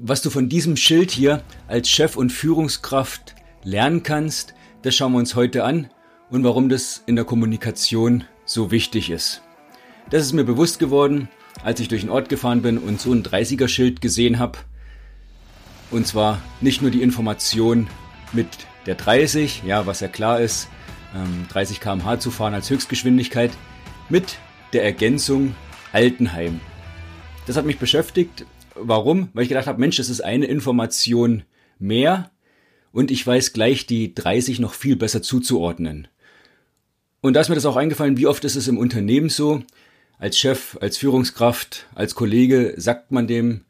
Was du von diesem Schild hier als Chef und Führungskraft lernen kannst, das schauen wir uns heute an und warum das in der Kommunikation so wichtig ist. Das ist mir bewusst geworden, als ich durch den Ort gefahren bin und so ein 30er-Schild gesehen habe. Und zwar nicht nur die Information mit der 30, ja, was ja klar ist, 30 ähm, km/h zu fahren als Höchstgeschwindigkeit, mit der Ergänzung Altenheim. Das hat mich beschäftigt. Warum? Weil ich gedacht habe, Mensch, das ist eine Information mehr und ich weiß gleich die 30 noch viel besser zuzuordnen. Und da ist mir das auch eingefallen, wie oft ist es im Unternehmen so, als Chef, als Führungskraft, als Kollege sagt man dem,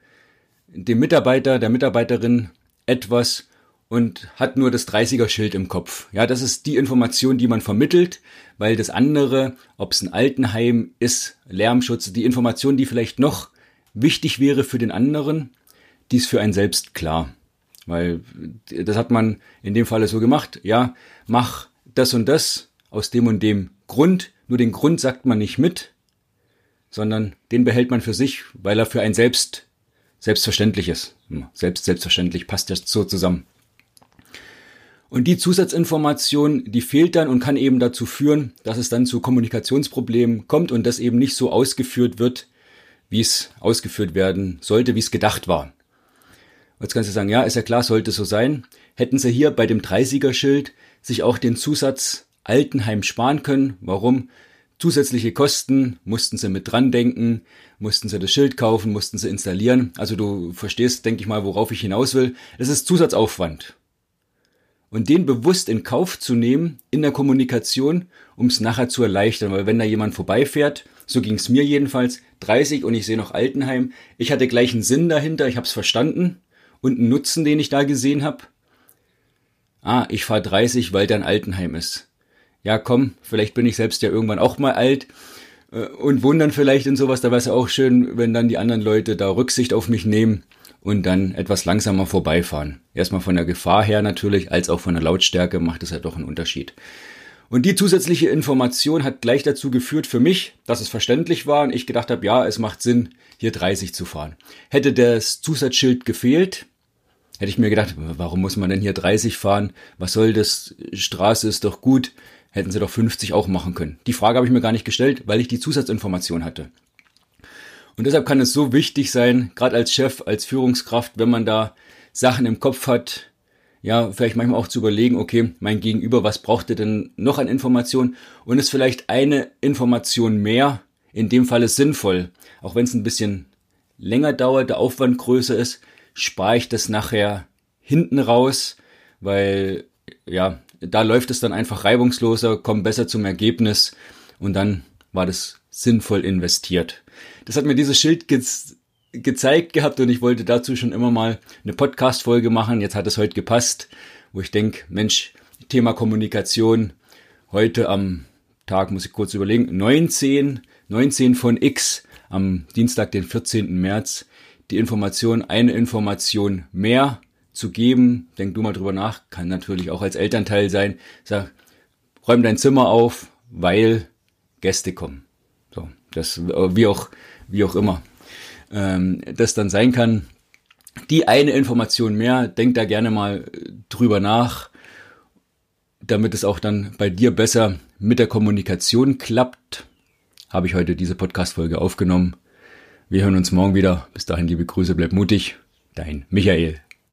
dem Mitarbeiter, der Mitarbeiterin etwas und hat nur das 30er-Schild im Kopf. Ja, das ist die Information, die man vermittelt, weil das andere, ob es ein Altenheim ist, Lärmschutz, die Information, die vielleicht noch wichtig wäre für den anderen, die ist für einen selbst klar. Weil das hat man in dem Falle so gemacht. Ja, mach das und das aus dem und dem Grund. Nur den Grund sagt man nicht mit, sondern den behält man für sich, weil er für einen selbst selbstverständlich ist. Selbst selbstverständlich passt das so zusammen. Und die Zusatzinformation, die fehlt dann und kann eben dazu führen, dass es dann zu Kommunikationsproblemen kommt und das eben nicht so ausgeführt wird, wie es ausgeführt werden sollte, wie es gedacht war. Jetzt kannst du sagen, ja, ist ja klar, sollte so sein. Hätten sie hier bei dem 30er-Schild sich auch den Zusatz Altenheim sparen können. Warum? Zusätzliche Kosten mussten sie mit dran denken, mussten sie das Schild kaufen, mussten sie installieren. Also du verstehst, denke ich mal, worauf ich hinaus will. Es ist Zusatzaufwand. Und den bewusst in Kauf zu nehmen in der Kommunikation, um es nachher zu erleichtern. Weil wenn da jemand vorbeifährt, so ging es mir jedenfalls, 30 und ich sehe noch Altenheim, ich hatte gleich einen Sinn dahinter, ich habe es verstanden und einen Nutzen, den ich da gesehen habe. Ah, ich fahre 30, weil da ein Altenheim ist. Ja, komm, vielleicht bin ich selbst ja irgendwann auch mal alt äh, und wundern vielleicht in sowas. Da wäre es ja auch schön, wenn dann die anderen Leute da Rücksicht auf mich nehmen und dann etwas langsamer vorbeifahren. Erstmal von der Gefahr her natürlich, als auch von der Lautstärke macht es ja doch einen Unterschied. Und die zusätzliche Information hat gleich dazu geführt für mich, dass es verständlich war und ich gedacht habe, ja, es macht Sinn, hier 30 zu fahren. Hätte das Zusatzschild gefehlt, hätte ich mir gedacht, warum muss man denn hier 30 fahren? Was soll das? Straße ist doch gut. Hätten sie doch 50 auch machen können. Die Frage habe ich mir gar nicht gestellt, weil ich die Zusatzinformation hatte. Und deshalb kann es so wichtig sein, gerade als Chef, als Führungskraft, wenn man da Sachen im Kopf hat, ja, vielleicht manchmal auch zu überlegen, okay, mein Gegenüber, was braucht er denn noch an Informationen? Und ist vielleicht eine Information mehr, in dem Fall ist sinnvoll. Auch wenn es ein bisschen länger dauert, der Aufwand größer ist, spare ich das nachher hinten raus, weil, ja, da läuft es dann einfach reibungsloser, kommt besser zum Ergebnis und dann war das sinnvoll investiert. Das hat mir dieses Schild ge gezeigt gehabt und ich wollte dazu schon immer mal eine Podcast-Folge machen. Jetzt hat es heute gepasst, wo ich denke, Mensch, Thema Kommunikation, heute am Tag, muss ich kurz überlegen, 19, 19 von X, am Dienstag, den 14. März, die Information, eine Information mehr zu geben. Denk du mal drüber nach, kann natürlich auch als Elternteil sein. Sag, räum dein Zimmer auf, weil Gäste kommen. So, das, wie auch, wie auch immer, ähm, das dann sein kann. Die eine Information mehr, denk da gerne mal drüber nach, damit es auch dann bei dir besser mit der Kommunikation klappt. Habe ich heute diese Podcast-Folge aufgenommen. Wir hören uns morgen wieder. Bis dahin, liebe Grüße, bleib mutig. Dein Michael.